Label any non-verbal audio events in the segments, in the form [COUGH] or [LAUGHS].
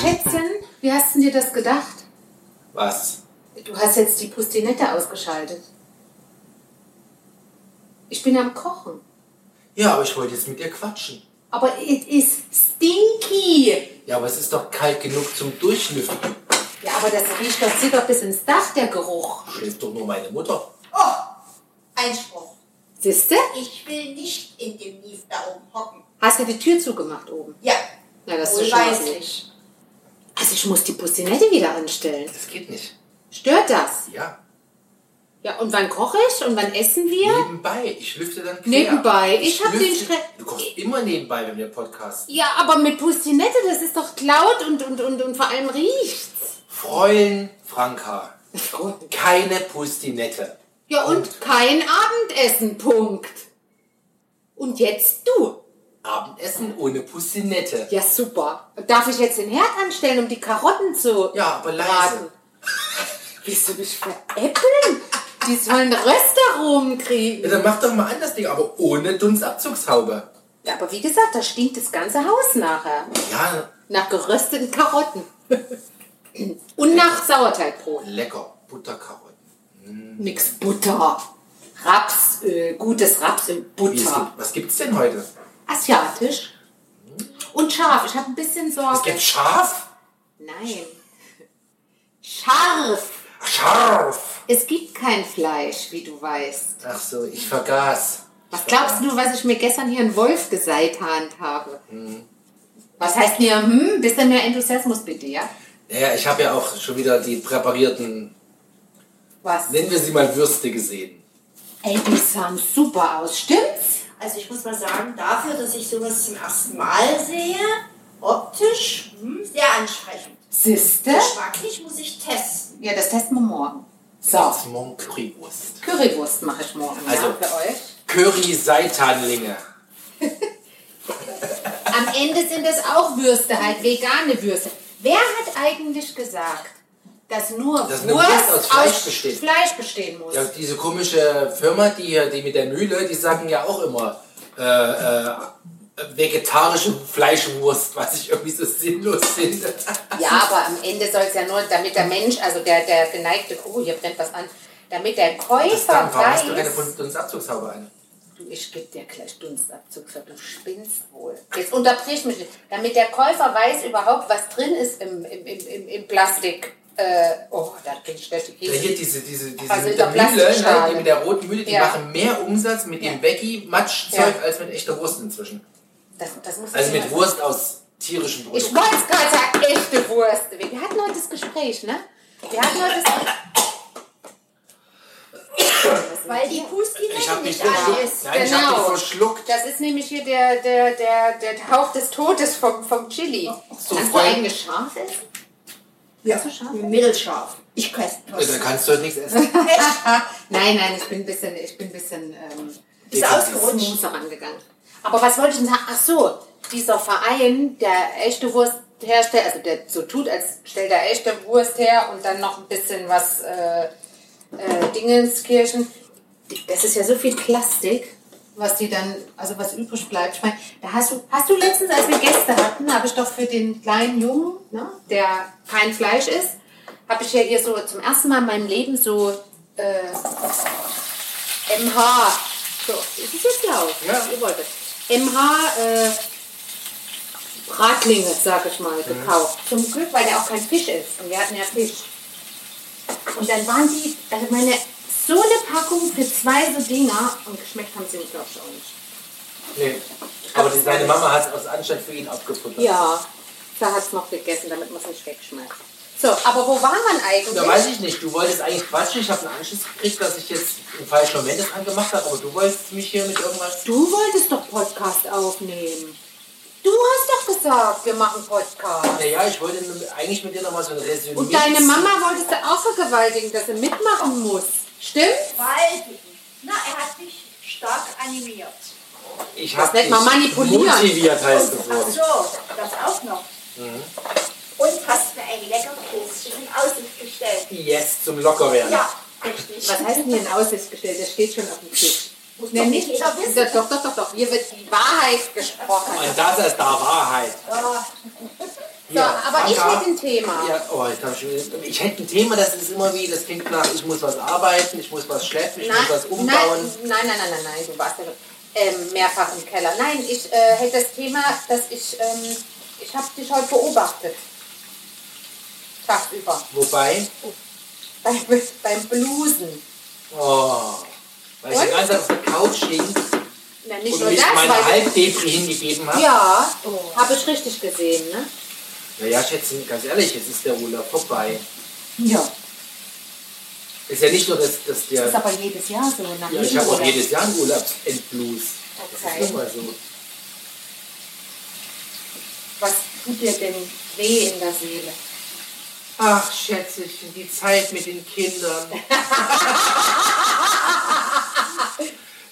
Schätzchen, wie hast du dir das gedacht? Was? Du hast jetzt die Pustinette ausgeschaltet. Ich bin am Kochen. Ja, aber ich wollte jetzt mit dir quatschen. Aber es ist stinky. Ja, aber es ist doch kalt genug zum Durchlüften. Ja, aber das riecht doch sicher bis ins Dach, der Geruch. Schläft doch nur meine Mutter. Oh, Einspruch. Siehste? Ich will nicht in dem Mief da oben hocken. Hast du die Tür zugemacht oben? Ja, Ja, das ist schon mal gut. Also ich muss die Pustinette wieder anstellen. Das geht nicht. Stört das? Ja. Ja, und wann koche ich und wann essen wir? Nebenbei. Ich lüfte dann quer. Nebenbei. Ich hab den lüfte- Stre- Du kochst immer nebenbei, wenn wir Podcast. Ja, aber mit Pustinette, das ist doch laut und, und, und, und vor allem riecht's. Fräulein Franka. Keine Pustinette. Ja, und kein Abendessen, Punkt. Und jetzt du. Abendessen ohne Pustinette. Ja, super. Darf ich jetzt den Herd anstellen, um die Karotten zu Ja, aber leise. braten? [LAUGHS] Willst du mich veräppeln? Die sollen Röstaromen Ja, kriegen. dann mach doch mal an das Ding, aber ohne Dunstabzugshaube. Ja, aber wie gesagt, da stinkt das ganze Haus nachher. Ja, Nach gerösteten Karotten. Und nach Sauerteigbrot. lecker. Butterkarotten. Nix Butter. Rapsöl, gutes Rapsöl, Wie es Butter. gibt- Was gibt's denn heute? Asiatisch. Und scharf. Ich habe ein bisschen Es Sorge. gibt scharf? Nein. Scharf. Scharf. Es gibt kein Fleisch, wie du weißt. Ach so, ich vergaß. Was glaubst du, was ich mir gestern hier einen Wolf geseitant habe? Was heißt mir, hm, bisschen mehr Enthusiasmus bitte, ja? Ja, ich habe ja auch schon wieder die präparierten, Was? nennen wir sie mal Würste gesehen. Ey, die sahen super aus, stimmt's? Also ich muss mal sagen, dafür, dass ich sowas zum ersten Mal sehe, optisch hm, sehr ansprechend. Siehste? Geschmacklich muss ich testen. Ja, das testen wir morgen. So, Das ist morgen Currywurst. Currywurst mache ich morgen, Also- ja, für euch. Curry-Seitanlinge. [LAUGHS] Am Ende sind es auch Würste, halt vegane Würste. Wer hat eigentlich gesagt, dass nur Dass Wurst aus Fleisch besteht? Fleisch bestehen muss? Ja, diese komische Firma, die hier, die mit der Mühle, die sagen ja auch immer äh, äh, vegetarische Fleischwurst, was ich irgendwie so sinnlos finde. Ja, aber am Ende soll es ja nur, damit der Mensch, also der, der geneigte Kuh, hier brennt was an, damit der Das Käufer dann, warum hast du keine weiß, Dunstabzugshaube an? du, ich gebe dir gleich Dunstabzug, für du spinnst wohl. Jetzt unterbrich mich nicht. Damit der Käufer weiß überhaupt, was drin ist im, im, im, im Plastik. Äh, oh, da krieg ich schlechte Ja, hier diese, diese, diese Also mit der Mühle, ne, die mit der roten Mühle, die Ja. machen mehr Umsatz mit Ja. dem Veggie-Matschzeug Ja. als mit echter Wurst inzwischen. Das, das muss ich Also mit Wurst aus tierischen Ich Produkten. wollte es gerade sagen, echte Wurst. Wir hatten heute das Gespräch, ne? Wir hatten heute das [COUGHS] Weil die Pustinette Ich habe mich nicht an ist. Nein, ich habe Genau. mich verschluckt. Das ist nämlich hier der, der, der, der Hauch des Todes vom, vom Chili. So, Kannst du scharf essen? Ja, mittelscharf. Ich köste Also, dann kannst du heute nichts essen. [LAUGHS] [LAUGHS] Nein, nein, ich bin ein bisschen, ich bin ein bisschen ähm, Ist ausgerutscht. rangegangen. Aber was wollte ich denn sagen? Ach so, dieser Verein, der echte Wurst herstellt, also der so tut, als stellt er echte Wurst her und dann noch ein bisschen was äh, äh, Dingenskirchen. Das ist ja so viel Plastik, was die dann, also was übrig bleibt. Ich meine, da hast du, hast du letztens, als wir Gäste hatten, habe ich doch für den kleinen Jungen, ne, der kein Fleisch isst, habe ich ja hier so zum ersten Mal in meinem Leben so äh, MH. So, ist es jetzt laut? Ja. Ihr wolltet. MH äh, Bratlinge, sag ich mal, gekauft. Zum Glück, weil der auch kein Fisch ist. Und wir hatten ja Fisch. Und dann waren die, also meine, so eine Packung für zwei so Dinger. Und geschmeckt haben sie mir, glaube ich, auch nicht. Nee. Aber die, seine Mama hat es aus Anstand für ihn abgefuttert. Ja, da hat es noch gegessen, damit man es nicht wegschmeißt. So, aber wo war man eigentlich? Da weiß ich nicht, du wolltest eigentlich quatschen. Ich habe einen Anschluss gekriegt, dass ich jetzt einen falschen Moment das angemacht habe, aber du wolltest mich hier mit irgendwas. Du wolltest doch Podcast aufnehmen. Du hast doch gesagt, wir machen Podcast. Naja, ich wollte eigentlich mit dir nochmal so ein Resümee. Und deine Mama wolltest du auch vergewaltigen, dass sie mitmachen muss. Stimmt? Weil, na, er hat mich stark animiert. Ich Das hab nennt man dich manipulieren. Motiviert heißt es Ach so. das auch noch. Und hast mir ein Leckerkästchen in Aussicht gestellt. Yes, zum Lockerwerden. Ja, richtig. Was heißt denn hier in Aussicht gestellt? Der steht schon auf dem Tisch. Muss Nee, doch nicht, nicht jeder wissen. doch, doch, doch, doch. Hier wird die Wahrheit gesprochen. Und das ist der Wahrheit. Ja, So, aber ich hätte ein Thema. Ja, oh, ich, schon, ich hätte ein Thema, das ist immer wie, das klingt nach, ich muss was arbeiten, ich muss was schleppen, ich muss was umbauen. Nein, nein, nein, nein, nein, nein, du warst ja ähm, mehrfach im Keller. Nein, ich äh, hätte das Thema, dass ich, ähm, ich habe dich heute beobachtet. Tagsüber. Wobei, Beim, beim Blusen. oh, weil ich Und? die ganze Zeit auf der Couch hing Na, nicht und nur mich das, meine weil... Halbdepri hingegeben habe. Ja, habe ich richtig gesehen, ne? Naja, Schätzchen, ganz ehrlich, jetzt ist der Urlaub vorbei. Ja. Ist ja nicht nur, dass, dass der... Das ist aber jedes Jahr so. Nach Ja, ich habe auch jedes Jahr einen Urlaubsendblues. Das Okay. ist nun mal so. Was tut dir denn weh in der Seele? Ach, Schätzchen, die Zeit mit den Kindern. [LAUGHS]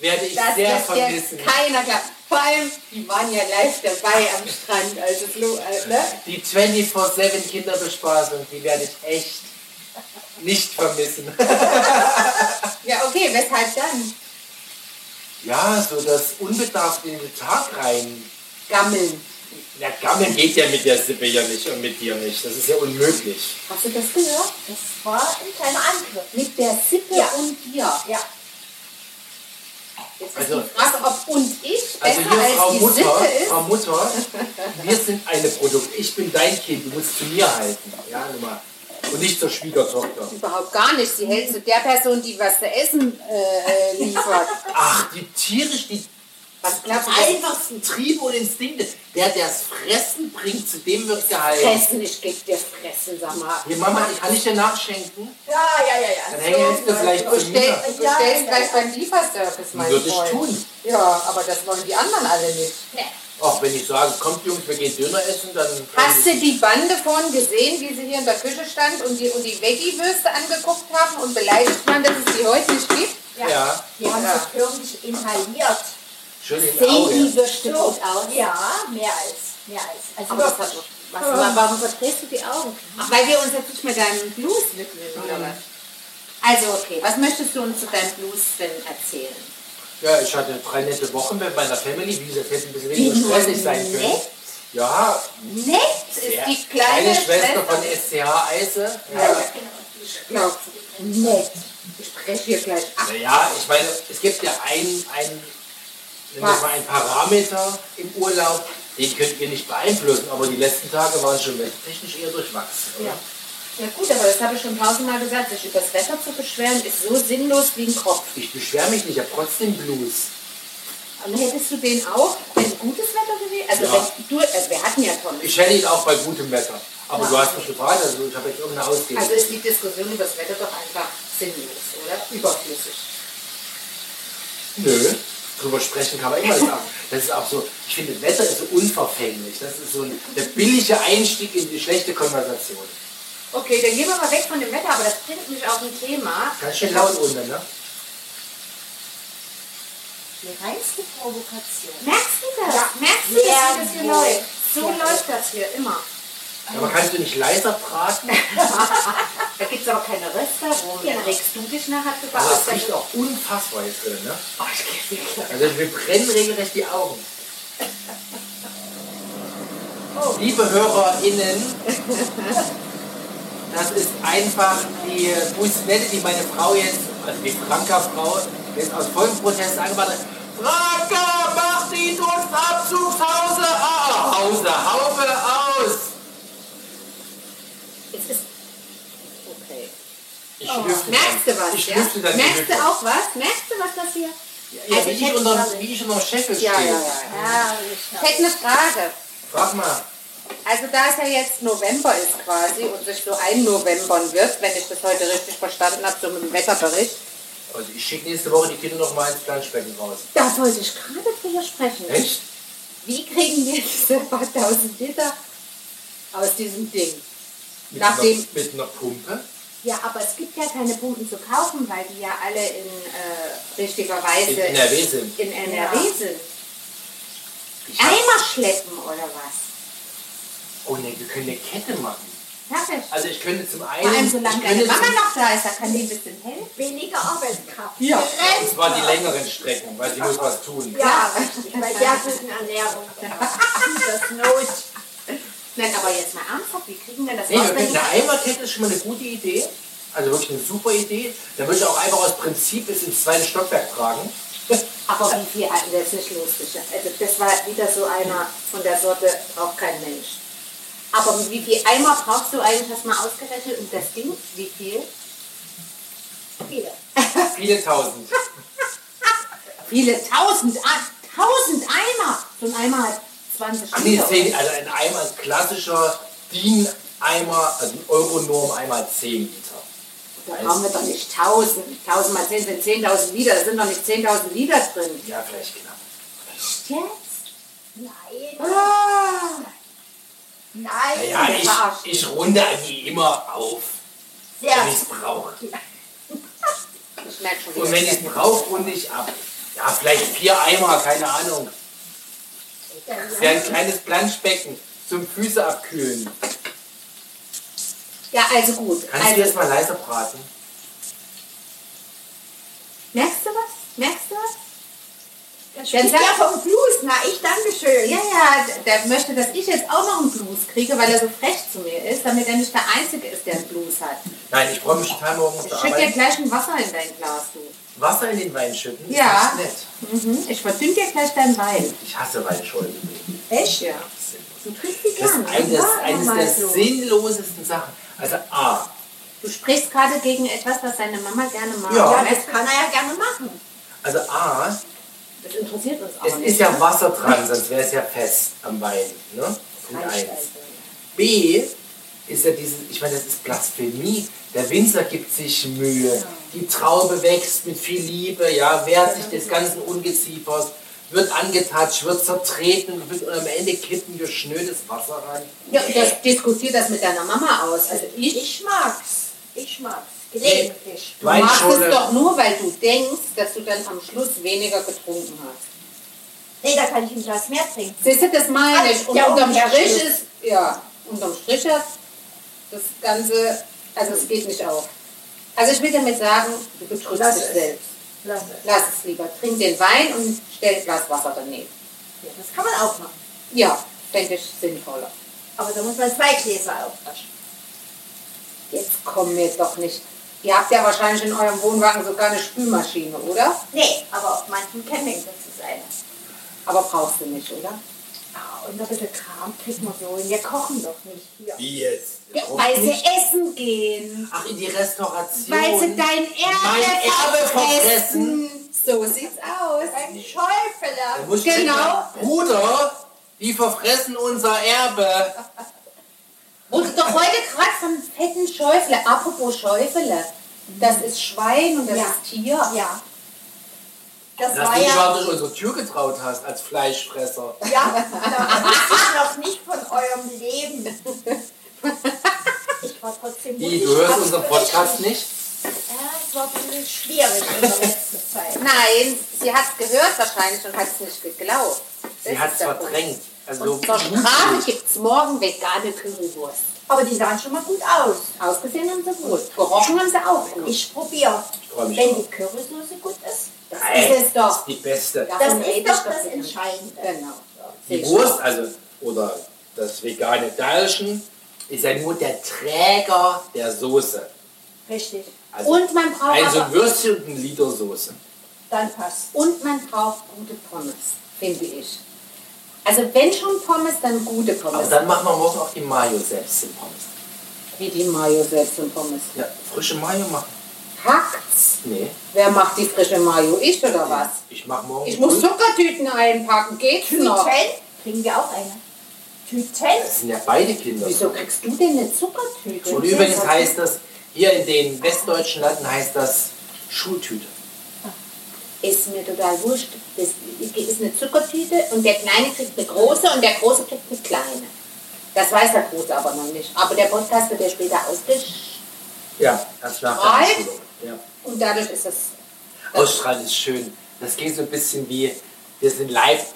Werde ich Das sehr ist vermissen. keiner klar. Vor allem, die waren ja live dabei am Strand, also Flo, äh, ne? Die 24-7 Kinderbespaßung, die werde ich echt nicht vermissen. [LAUGHS] Ja, okay, weshalb dann? Ja, so das unbedarft in den Tag rein. Gammeln. Na, Gammeln geht ja mit der Sippe ja nicht und mit dir nicht. Das ist ja unmöglich. Hast du das gehört? Das war ein kleiner Angriff. Mit der Sippe Ja. und dir. Ja. Jetzt Also- ist die Frage, ob und ich besser Also hier, als Frau die Mutter, Sippe ist. Frau Mutter, wir sind eine Produkt. Ich bin dein Kind, du musst zu mir halten. Ja, Nummer. Und nicht zur Schwiegertochter. Überhaupt gar nicht. Sie hält zu der Person, die was zu essen äh, liefert. Ach, die tierisch, die Was glaubst du? einfachsten Triebe und Instinkte. Der, der das Fressen bringt, zu dem wird gehalten. Fressen, ich geb dir Fressen, sag mal. Hier, Mama, ich kann ich dir nachschenken? Ja, ja, ja, ja. Dann hänge ich dir vielleicht zu bestell, mir. du Ja, bestellst ja, gleich ja. beim Lieferservice, mein Würde ich Freund. tun. Ja, aber das wollen die anderen alle nicht. Auch wenn ich sage, kommt Jungs, wir gehen Döner essen, dann... Hast du die Bande vorhin gesehen, wie sie hier in der Küche stand und die, und die Veggie-Würste angeguckt haben und beleidigt waren, dass es die heute nicht gibt? Ja, Die haben Ja. so förmlich inhaliert. Schön im Sehen Auge. die Würste So, gut aus? Ja, mehr als. Mehr als. Also Aber das hat doch. Was, warum verdrehst du die Augen? Ach, weil wir uns jetzt nicht mit deinem Blues widmen, oder was? Also, okay, was möchtest du uns zu deinem Blues denn erzählen? Ja, ich hatte drei nette Wochen mit meiner Family, wie gesagt, hätte ein bisschen weniger stressig sein können. nett? Ja, Nett ist ja, die kleine, Schwester von SCH Eise. Ja, ich glaube, nett. Ich spreche hier gleich ab. Naja, ich meine, es gibt ja einen, einen, wir es mal einen Parameter im Urlaub, den könnt ihr nicht beeinflussen, aber die letzten Tage waren schon technisch eher durchwachsen. Oder? Ja. Ja gut, aber das habe ich schon tausendmal gesagt, sich über das Wetter zu beschweren, ist so sinnlos wie ein Kopf. Ich beschwere mich nicht, ich habe trotzdem Blues. Und hättest du den auch, wenn gutes Wetter gewesen Also Ja. du, also wir hatten ja tolles Ich hätte ihn auch bei gutem Wetter. Aber du hast mich gefragt, also ich habe jetzt irgendeine Ausrede. Also ist die Diskussion über das Wetter doch einfach sinnlos, oder? Überflüssig. Nö, drüber sprechen kann man immer sagen. Das ist auch so, ich finde, Wetter ist so unverfänglich. Das ist so ein, der billige Einstieg in die schlechte Konversation. Okay, dann gehen wir mal weg von dem Wetter, aber das bringt mich auf ein Thema. Ganz schön laut unten, ne? die reinste Provokation. Merkst du das? Ja. Merkst du, dass Sehr das hier läuft? So Sehr läuft das hier immer. Aber kannst du nicht leiser braten? [LAUGHS] Da gibt es aber keine Restaurant. Genau. Dann regst du dich nachher drüber Also das riecht auch unfassbar jetzt drin, ne? Oh, Also wir brennen regelrecht die Augen. Liebe HörerInnen, das ist einfach die Bussinette, die meine Frau jetzt, also die Franka-Frau, jetzt aus vollem Protest angemacht hat. Franka, mach die Dunstabzugshause aus! Hause, Haube aus! Es ist. Okay. Ich schlüpfe Merkst du was? Ich ja? Merkst du auch was? Merkst du was das hier? Ja, Also wie, ich unter, wie ich unter dem Scheffel stehe. Ja, ja, ja. Ja, Ich hätte eine Frage. Frag mal. Also da es ja jetzt November ist quasi und sich so ein Novembern wird, wenn ich das heute richtig verstanden habe, so mit dem Wetterbericht, Also ich schicke nächste Woche die Kinder noch mal ins Planschbecken raus. da wollte ich gerade drüber sprechen. Echt? Wie kriegen wir diese paar tausend Liter aus diesem Ding? Mit, Nachdem- einer, mit einer Pumpe? Ja, aber es gibt ja keine Pumpen zu kaufen, weil die ja alle in äh, richtiger Weise In NRW sind. in NRW Ja. sind. Eimer schleppen oder was? oh ne, wir können eine Kette machen. Perfekt. Also ich könnte zum einen... Vor allem, solange ich deine könnte Mama noch da ist, da kann die ein bisschen helfen. weniger Arbeitskraft. Ja. Und zwar die längeren Strecken, weil sie muss was tun. Ja, richtig. Bei der guten Ernährung. [LAUGHS] Das Not. Nein, aber jetzt mal das Nee, wir raus, wenn können, ich- eine Eimerkette ist schon mal eine gute Idee. Also wirklich eine super Idee. Da würde ich auch einfach aus Prinzip bis ins zweite Stockwerk tragen. Aber wie viel, das ist nicht lustig. Also das war wieder so einer von der Sorte, braucht kein Mensch. Aber wie viel Eimer brauchst du eigentlich, hast du mal ausgerechnet? Und das Ding, wie viel? Viele. [LAUGHS] Viele tausend. Viele tausend, ah, tausend Eimer. So ein Eimer hat 20 Ach nee, Liter. also ein Eimer, ein klassischer DIN-Eimer, also ein Euronorm-Eimer hat 10 Liter. Da brauchen wir doch nicht 1000. 1000 mal 10 sind 10.000 Liter. Da sind doch nicht 10.000 Liter drin. Ja, vielleicht knapp. Jetzt? Nein. Ah. Nein. Ja, ich, ich runde eigentlich immer auf, Sehr wenn ich es brauche. Ich merke schon Und wenn ich es brauche, runde ich ab. Ja, vielleicht vier Eimer, keine Ahnung. Das wäre ein kleines Planschbecken zum Füße abkühlen. Ja, also gut. Kannst du Also, das mal leiser braten? merkst du was? Merkst du was? Das Dann spricht sag- ja vom Blues. Na, ich danke schön. Ja, ja, der möchte, dass ich jetzt auch noch einen Blues kriege, weil er so frech zu mir ist, damit er nicht der Einzige ist, der einen Blues hat. Nein, ich freue mich total morgen auf Ich schütte dir gleich ein Wasser in dein Glas, du. Wasser in den Wein schütten? ist Ja. ganz nett. Mhm. Ich verdünn dir gleich deinen Wein. Ich hasse Weinschollen. Echt? Ja. Du trinkst die Das ist gerne. eines, eines der so. sinnlosesten Sachen. Also A, Du sprichst gerade gegen etwas, was deine Mama gerne mag. Ja. Ja, das kann er ja gerne machen. also A, Das interessiert uns aber es nicht. ist ja Wasser dran, sonst wäre es ja fest am Wein. Ne? Punkt Reicht eins. also. B ist ja dieses, ich meine, das ist Blasphemie. Der Winzer gibt sich Mühe. Die Traube wächst mit viel Liebe, ja, wehrt sich des ganzen Ungeziefers, wird angetatscht, wird zertreten und am Ende kippen wir schnödes Wasser rein. Ja, und das diskutiert das mit deiner Mama aus. Also ich, Ich mag's. Ich mag's. Gelegentlich. du machst Weinschorle- es doch nur, weil du denkst, dass du dann am Schluss weniger getrunken hast. Nee, da kann ich ein Glas mehr trinken. Siehst du, das meine ich. Und Ja, unterm. Strich ist, ja, unterm Strich hat das Ganze, also es geht nicht auf. Also ich will damit sagen, du betrügst dich selbst. Lass es. Lass es lieber. Trink den Wein und stell ein Glas Wasser daneben. Ja, das kann man auch machen. Ja, denke ich sinnvoller. Aber da muss man zwei Gläser aufwaschen. Jetzt kommen wir doch nicht. Ihr habt ja wahrscheinlich in eurem Wohnwagen sogar eine Spülmaschine, oder? Nee, aber auf manchen Campingplätzen ist eine. Aber brauchst du nicht, oder? Ah, und ein bisschen Kram kriegt man so. hin. Wir kochen doch nicht hier. Wie jetzt? Weil sie essen gehen. Ach, in die Restauration. Weil sie dein Erbe, verfressen. So sieht's aus. Ein ich Genau. Bruder, die verfressen unser Erbe. Wurde doch heute gerade von fetten Schäufele. Apropos Schäufele. Das ist Schwein und das Ja. ist Tier. Ja. Das Dass war du dich ja. durch unsere Tür getraut hast als Fleischfresser. Ja, da wusste ich noch nicht von eurem Leben. Ich war trotzdem Wie, mutig, du hörst unseren Podcast nicht? Ja, es war ein bisschen schwierig in der letzten Zeit. Nein, sie hat es gehört wahrscheinlich und hat es nicht geglaubt. Sie Das hat ist es verdrängt. Also Und zur Strafe gibt es morgen vegane Currywurst. Aber die sahen schon mal gut aus. Ausgesehen haben sie gut. Gerochen haben sie auch gut. Ich probiere. Ich freu mich Wenn die Currysoße gut ist. das Nein, ist es doch. Das ist die beste. Das Davon ist rede doch das. Entscheidende. Genau. Die Wurst, also, oder das vegane Dalschen, ist ja nur der Träger der Soße. Richtig. Also Und man braucht ein so aber, ein Würstchen und Soße. Dann passt. und man braucht gute Pommes, finde ich. Also wenn schon Pommes, dann gute Aber Pommes. dann machen wir morgen auch die Mayo selbst in Pommes. Wie die Mayo selbst in Pommes. Ja, frische Mayo machen. Hackt's. Nee, Wer macht die frische Mayo? Ich oder was? ich mache morgen. Ich muss Zuckertüten einpacken. Geht's noch? Kriegen wir auch eine. Tüten. Das sind ja beide Kinder. Wieso kriegst du denn eine Zuckertüte? Und übrigens heißt das, hier in den westdeutschen Landen heißt das Schultüte. Ist mir total wurscht. Das ist eine Zuckertüte und der Kleine kriegt eine große und der Große kriegt eine kleine. Das weiß der Große aber noch nicht. Aber der Podcast wird ja später ausgestrahlt Ja, das nach der. Ja. und dadurch ist es. Ausstrahlen ist schön. Das geht so ein bisschen wie, wir sind live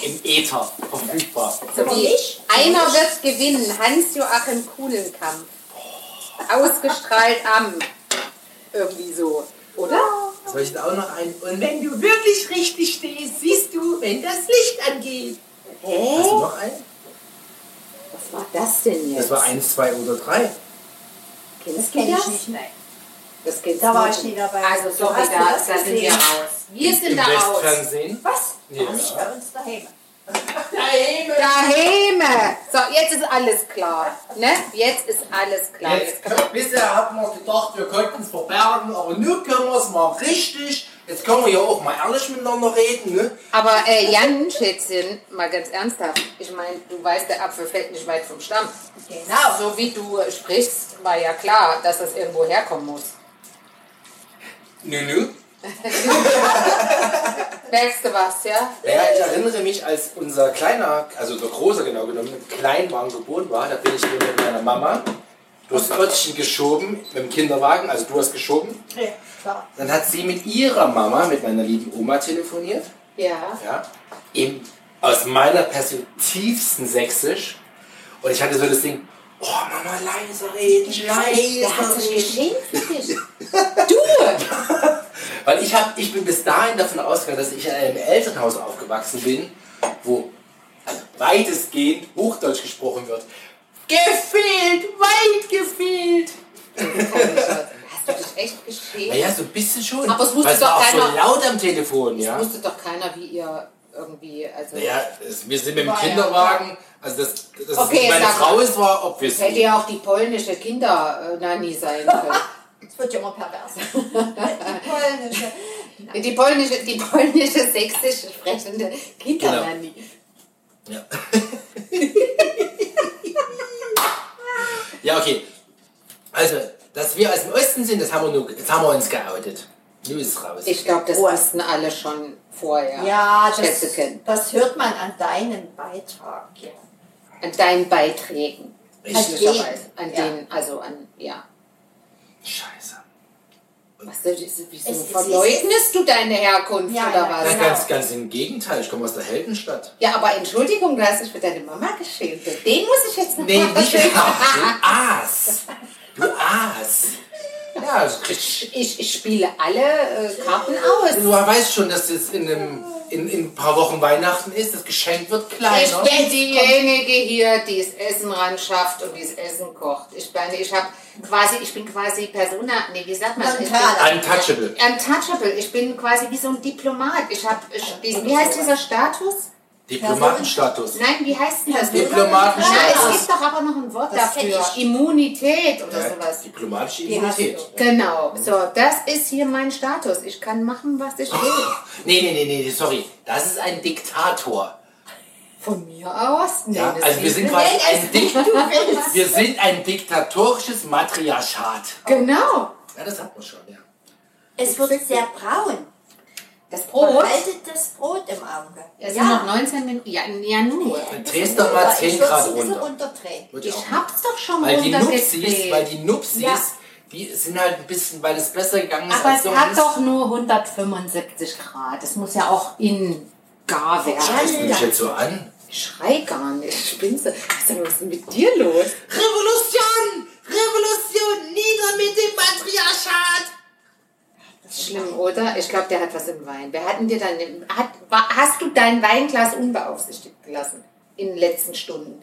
im Äther verfügbar. So wie nicht? einer wird gewinnen. Hans-Joachim Kuhlenkampf. Ausgestrahlt am. Irgendwie so. Oder? Soll ich denn auch noch ein? Und wenn du wirklich richtig stehst, siehst du, wenn das Licht angeht. Hast du Hä? noch einen? Was war das denn jetzt? Das war eins, zwei oder drei. Das Kennst du kenne ich das? nicht, nein. Das kennst Da du war nicht. ich nie dabei. Also So sorry, hast du da, das da sind wir gesehen? Wir sind Im da aus. Westfernsehen. Was? Ja. War nicht bei uns daheim. Daheim. So, jetzt ist alles klar. Ne? Jetzt ist alles klar. Jetzt, bisher hatten wir gedacht, wir könnten es verbergen, aber nun können wir es mal richtig. Jetzt können wir ja auch mal ehrlich miteinander reden, ne? Aber äh, Jan, Schätzchen, mal ganz ernsthaft. Ich meine, du weißt, der Apfel fällt nicht weit vom Stamm. Genau. So wie du äh, sprichst, war ja klar, dass das irgendwo herkommen muss. Nö, nö. [LAUGHS] Merkst du was, ja? Ja, ich erinnere mich, als unser kleiner, also der Große genau genommen, Kleinwagen geboren war, da bin ich hier mit meiner Mama durchs Örtchen geschoben, mit dem Kinderwagen, also du hast geschoben. Ja, klar. Dann hat sie mit ihrer Mama, mit meiner lieben Oma telefoniert. Ja. Ja, eben aus meiner Perspektive tiefsten Sächsisch. Und ich hatte so das Ding, oh Mama, leise reden, Der hat leise sich reden. geschenkt für dich. [LAUGHS] Weil ich, hab, ich bin bis dahin davon ausgegangen, dass ich in einem Elternhaus aufgewachsen bin, wo also weitestgehend Hochdeutsch gesprochen wird. Gefehlt, weit gefehlt. Hast du dich echt geschämt? Naja, so ein bisschen schon. Aber es es war doch auch so keiner- laut am Telefon, Es ja. wusste doch keiner, wie ihr irgendwie, also... Naja, es, wir sind mit dem War ja Kinderwagen, also das, das Okay, meine Frau ist, war obvious. Hätte ja auch die polnische Kinder-Nanny sein können. Es wird ja immer pervers. [LAUGHS] Die polnische. Die polnische, die polnische sächsisch sprechende Kindernanny. Ja. [LAUGHS] ja, okay. Also, dass wir aus dem Osten sind, das haben wir, nur, das haben wir uns geoutet. Nu ist es raus. Ich glaube, das Prost. wussten alle schon vorher. Ja, das, kennen. das hört man an deinen Beitrag. Ja. An deinen Beiträgen. Richtig. Möglicherweise. An Ja. denen, also an, ja. Scheiße. Was soll das? Wieso verleugnest du deine Herkunft Ja, oder ja, was? Genau. ganz, ganz im Gegenteil. Ich komme aus der Heldenstadt. Ja, aber Entschuldigung, du hast dich für deine Mama geschämt. Den muss ich jetzt noch Nee, mal nicht verschämen. Du [LAUGHS] Aas. Du Aas. Ja, also kriegst Ich, ich spiele alle äh, Karten aus. Du weißt schon, dass jetzt in, einem, in, in ein paar Wochen Weihnachten ist. Das Geschenk wird kleiner. Ich bin diejenige hier, die das Essen ran schafft und die das Essen kocht. Ich meine, ich habe quasi, ich bin quasi Persona, nee, wie sagt man? Ich bin, Neutral. Untouchable. untouchable. Ich bin quasi wie so ein Diplomat. Ich habe, wie heißt dieser Status? Diplomatenstatus. Nein, wie heißt denn das? Diplomatenstatus. Nein, es gibt doch aber noch ein Wort Das dafür. ich. Immunität oder Ja, sowas. diplomatische Immunität. Genau, so, das ist hier mein Status. Ich kann machen, was ich will. [LAUGHS] Nee, nee, nee, nee, sorry. Das ist ein Diktator. Von mir aus? Nee, Ja, also wir sind quasi ein, es, Dik wie du willst. wir sind ein diktatorisches Matriarchat. Genau. Ja, das hat man schon, ja. Es wird sehr braun. Das Brot. Behaltet das Brot im Auge. Es sind noch 19 Minuten. Ja, ja nur. Dann drehst doch mal 10 Ich würde Grad runter. runterdrehen. Würde ich Ich auch hab's doch schon Weil die Nupsis, runtergedreht. weil die Nupsis, Ja. die sind halt ein bisschen, weil es besser gegangen ist Aber als es sonst. hat doch nur 175 Grad. Es muss ja auch in gar werden. Scheiß mich jetzt so an. Ich schrei gar nicht. Spinnst du? Was ist denn mit dir los? Revolution! Revolution! Nieder mit dem Matriarchat! Schlimm, oder? Ich glaube, der hat was im Wein. Wer hat denn dir dann... Hat, hast du dein Weinglas unbeaufsichtigt gelassen? In den letzten Stunden.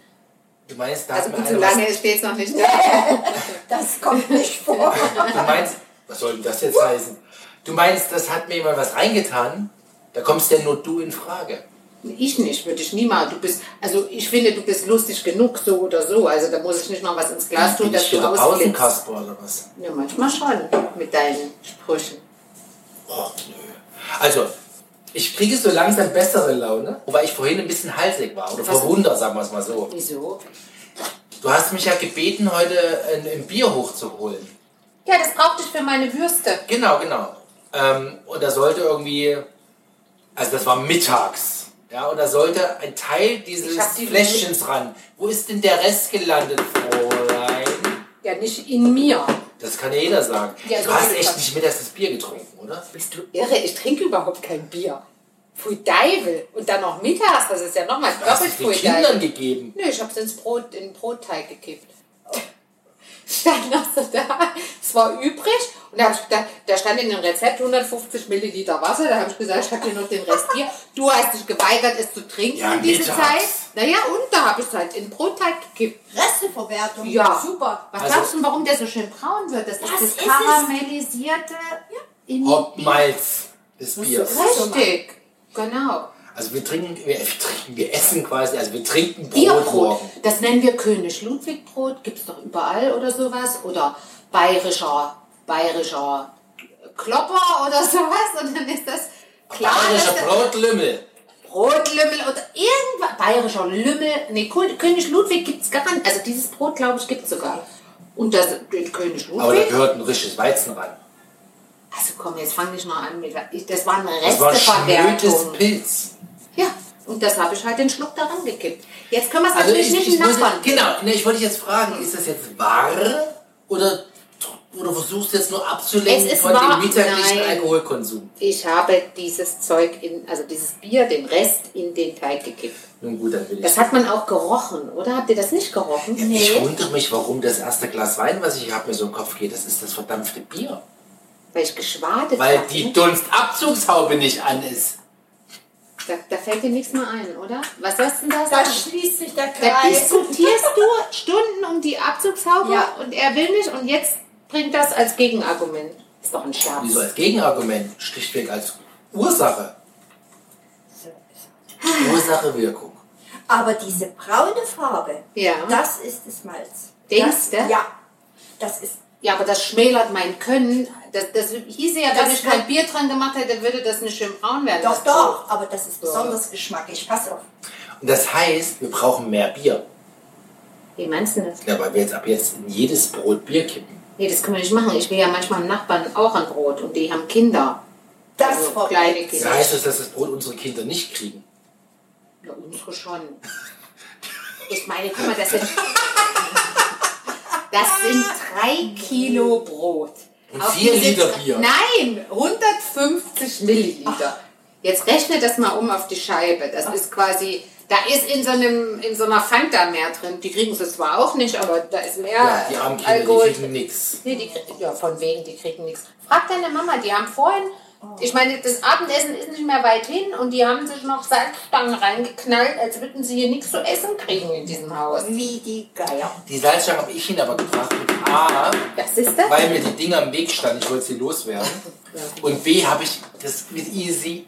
Du meinst, da Also gut, so lange steht es noch nicht [LAUGHS] da. Das kommt nicht vor. Du meinst, was soll denn das jetzt heißen? Du meinst, das hat mir jemand was reingetan? Da kommst ja nur du in Frage. Ich nicht, würde ich nie mal. Du bist, also ich finde, du bist lustig genug, so oder so. Also da muss ich nicht noch was ins Glas tun, dass ich du ausflippst. Pausenkasper oder was? Ja, manchmal schon, mit deinen Sprüchen. Oh, nö. Also, ich kriege so langsam bessere Laune, wobei ich vorhin ein bisschen halsig war. Oder verwundert, sagen wir es mal so. Wieso? Du hast mich ja gebeten, heute ein, ein Bier hochzuholen. Ja, das brauchte ich für meine Würste. Genau, genau. Ähm, und da sollte irgendwie, also das war mittags, ja, und da sollte ein Teil dieses die- Fläschchens ran. Wo ist denn der Rest gelandet, Fräulein? Ja, nicht in mir. Das kann ja jeder sagen. Ja, du hast echt nicht mittags das Bier getrunken, oder? Bist du irre? Ich trinke überhaupt kein Bier. Pfui Deivel. Und dann noch mittags, das ist ja nochmal Du hast doppelt es den Pfui Kindern Deivel. gegeben. Nö, ich hab's ins Brot, in den Brotteig gekippt. Stand noch so da, es war übrig und da, hab ich gedacht, da stand in dem Rezept 150 Milliliter Wasser, da habe ich gesagt, ich habe hier noch den Rest hier. Du hast dich geweigert, es zu trinken Ja, in diese mittags. Zeit. Naja, und da habe ich es halt in Brotteig gekippt. Resteverwertung. Ja. Super. Was Also- glaubst du, warum der so schön braun wird? Das, Das ist das karamellisierte in Hopmalz des Biers. Richtig, genau. Also wir trinken, wir, trinken, wir essen quasi, also wir trinken Brot Bierbrot, morgen. das nennen wir König Ludwig Brot, gibt es doch überall oder sowas. Oder bayerischer, bayerischer Klopper oder sowas. Und dann ist das klar, Bayerischer Brotlümmel. Brotlümmel oder irgendwas. Bayerischer Lümmel. Nee, Kö- König Ludwig gibt es gar nicht. Also dieses Brot, glaube ich, gibt es sogar. Und das den König Aber da Ludwig. gehört ein richtiges Weizen ran. Also komm, jetzt fang nicht mal an mit. ich- Das war eine Das war Resteverwertung. Pilz. Ja, und das habe ich halt den Schluck daran gekippt. Jetzt können wir es Also natürlich ich, nicht ich, Nachbarn. genau, ne, ich wollte dich jetzt fragen, ist das jetzt wahr oder, oder versuchst du jetzt nur abzulenken von wahr, dem mittäglichen nein. Alkoholkonsum? Ich habe dieses Zeug in, also dieses Bier, den Rest in den Teig gekippt. Nun gut, dann will ich. Das hat man auch gerochen, oder? Habt ihr das nicht gerochen? Ich wundere mich, warum das erste Glas Wein, was ich habe, mir so im Kopf geht, das ist das verdampfte Bier. Weil ich geschwadet Weil die Dunstabzugshaube nicht an ist. Da, da fällt dir nichts mehr ein, oder? Was sollst du denn da Da sagen? schließt sich der Da Kreis. diskutierst du [LAUGHS] Stunden um die Abzugshaube Ja. und er will nicht und jetzt bringt das als Gegenargument. Ist doch ein Scherz. Wieso als Gegenargument? Schlichtweg als Ursache. [LAUGHS] Ursache, Wirkung. Aber diese braune Farbe, Ja. das ist das Malz. Denkst das, du? Ja. Das ist Ja, aber das schmälert mein Können. Das, das hieße ja, wenn Das ich kein Bier dran gemacht hätte, würde das nicht schön braun werden. doch das doch, aber das ist besonders geschmackig. Pass auf. Und das heißt, wir brauchen mehr Bier. Wie meinst du das? Ja, weil wir jetzt ab jetzt in jedes Brot Bier kippen. Nee, das können wir nicht machen. Ich will ja manchmal im Nachbarn auch ein Brot und die haben Kinder. Das Also Frau kleine. Kinder. Das heißt es, dass das Brot unsere Kinder nicht kriegen. Ja, unsere schon. [LAUGHS] Ich meine, guck mal, das sind, das sind drei Kilo Brot. Und Auf vier diese- Liter Bier. Nein, 150 Milliliter. Jetzt rechne das mal um auf die Scheibe. Das ist quasi, da ist in so, einem, in so einer Fanta mehr drin. Die kriegen sie zwar auch nicht, aber da ist mehr Ja, die armen Kinder, Alkohol. die kriegen nichts. Nee, die kriegen, ja, von wegen, die kriegen nichts. Frag deine Mama, die haben vorhin, ich meine, das Abendessen ist nicht mehr weit hin und die haben sich noch Salzstangen reingeknallt, als würden sie hier nichts zu essen kriegen in diesem Haus. Wie die Geier. Die Salzstange habe ich ihnen aber gebracht. Und A, Das ist das? weil mir die Dinger im Weg standen, ich wollte sie loswerden. Und B, habe ich das mit easy.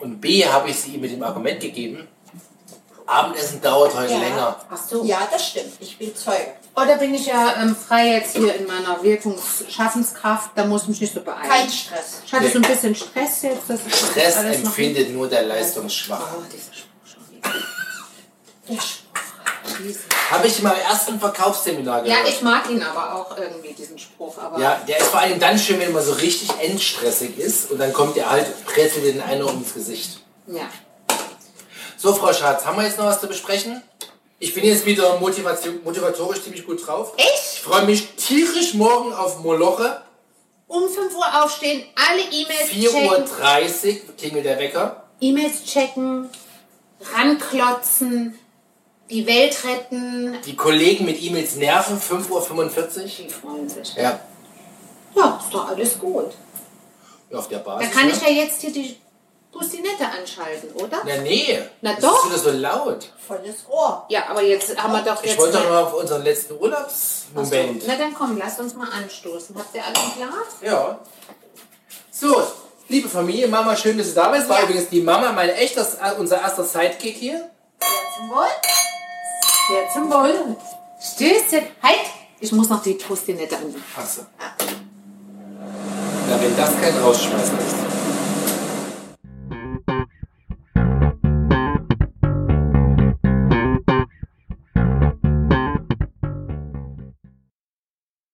Und B, habe ich sie ihm mit dem Argument gegeben, Abendessen dauert heute Ja. länger. Ach so. Ja, das stimmt. Ich bin Zeuge. Oder bin ich ja ähm, frei jetzt hier in meiner Wirkungsschaffenskraft, da muss ich mich nicht so beeilen. Kein Stress. ich hatte so ein bisschen Stress jetzt. Das ist Stress alles noch- empfindet nur der Leistungsschwache. Oh, dieser Spruch schon wieder. Der Spruch. Diese- Habe ich in meinem ersten Verkaufsseminar Ja, gehört. ich mag ihn aber auch irgendwie, diesen Spruch. Aber Ja, der ist vor allem dann schön, wenn man so richtig endstressig ist und dann kommt der halt, prasselt den einer ins Gesicht. ja. So, Frau Schatz, haben wir jetzt noch was zu besprechen? Ich bin jetzt wieder motivation, motivatorisch ziemlich gut drauf. Ich Echt? freue mich tierisch morgen auf Moloche. Um 5 Uhr aufstehen, alle E-Mails 4.30 checken. Uhr klingelt der Wecker. E-Mails checken, ranklotzen, die Welt retten. Die Kollegen mit E-Mails nerven, 5.45 Uhr. Die freuen sich. Ja, Ja, ist doch alles gut. auf der Da Basis. kann ich ne? ja jetzt hier die Bustinette anschalten, oder? Na nee, Na das doch. ist wieder so laut. Volles Rohr. Ja, aber jetzt haben wir doch Ich jetzt... wollte doch mal- noch mal auf unseren letzten so. Urlaubsmoment. Na dann komm, lasst uns mal anstoßen. Habt ihr alle ein Glas? Ja. So, liebe Familie, Mama, schön, dass du da bist. War Ja. übrigens die Mama, mein echter, unser erster Sidekick hier. Zum Wohl. Sehr zum Wohl. Stößchen. Halt! Ich muss noch die Bustinette an. Achso. Na, wenn das kein Rausschmeißer ist.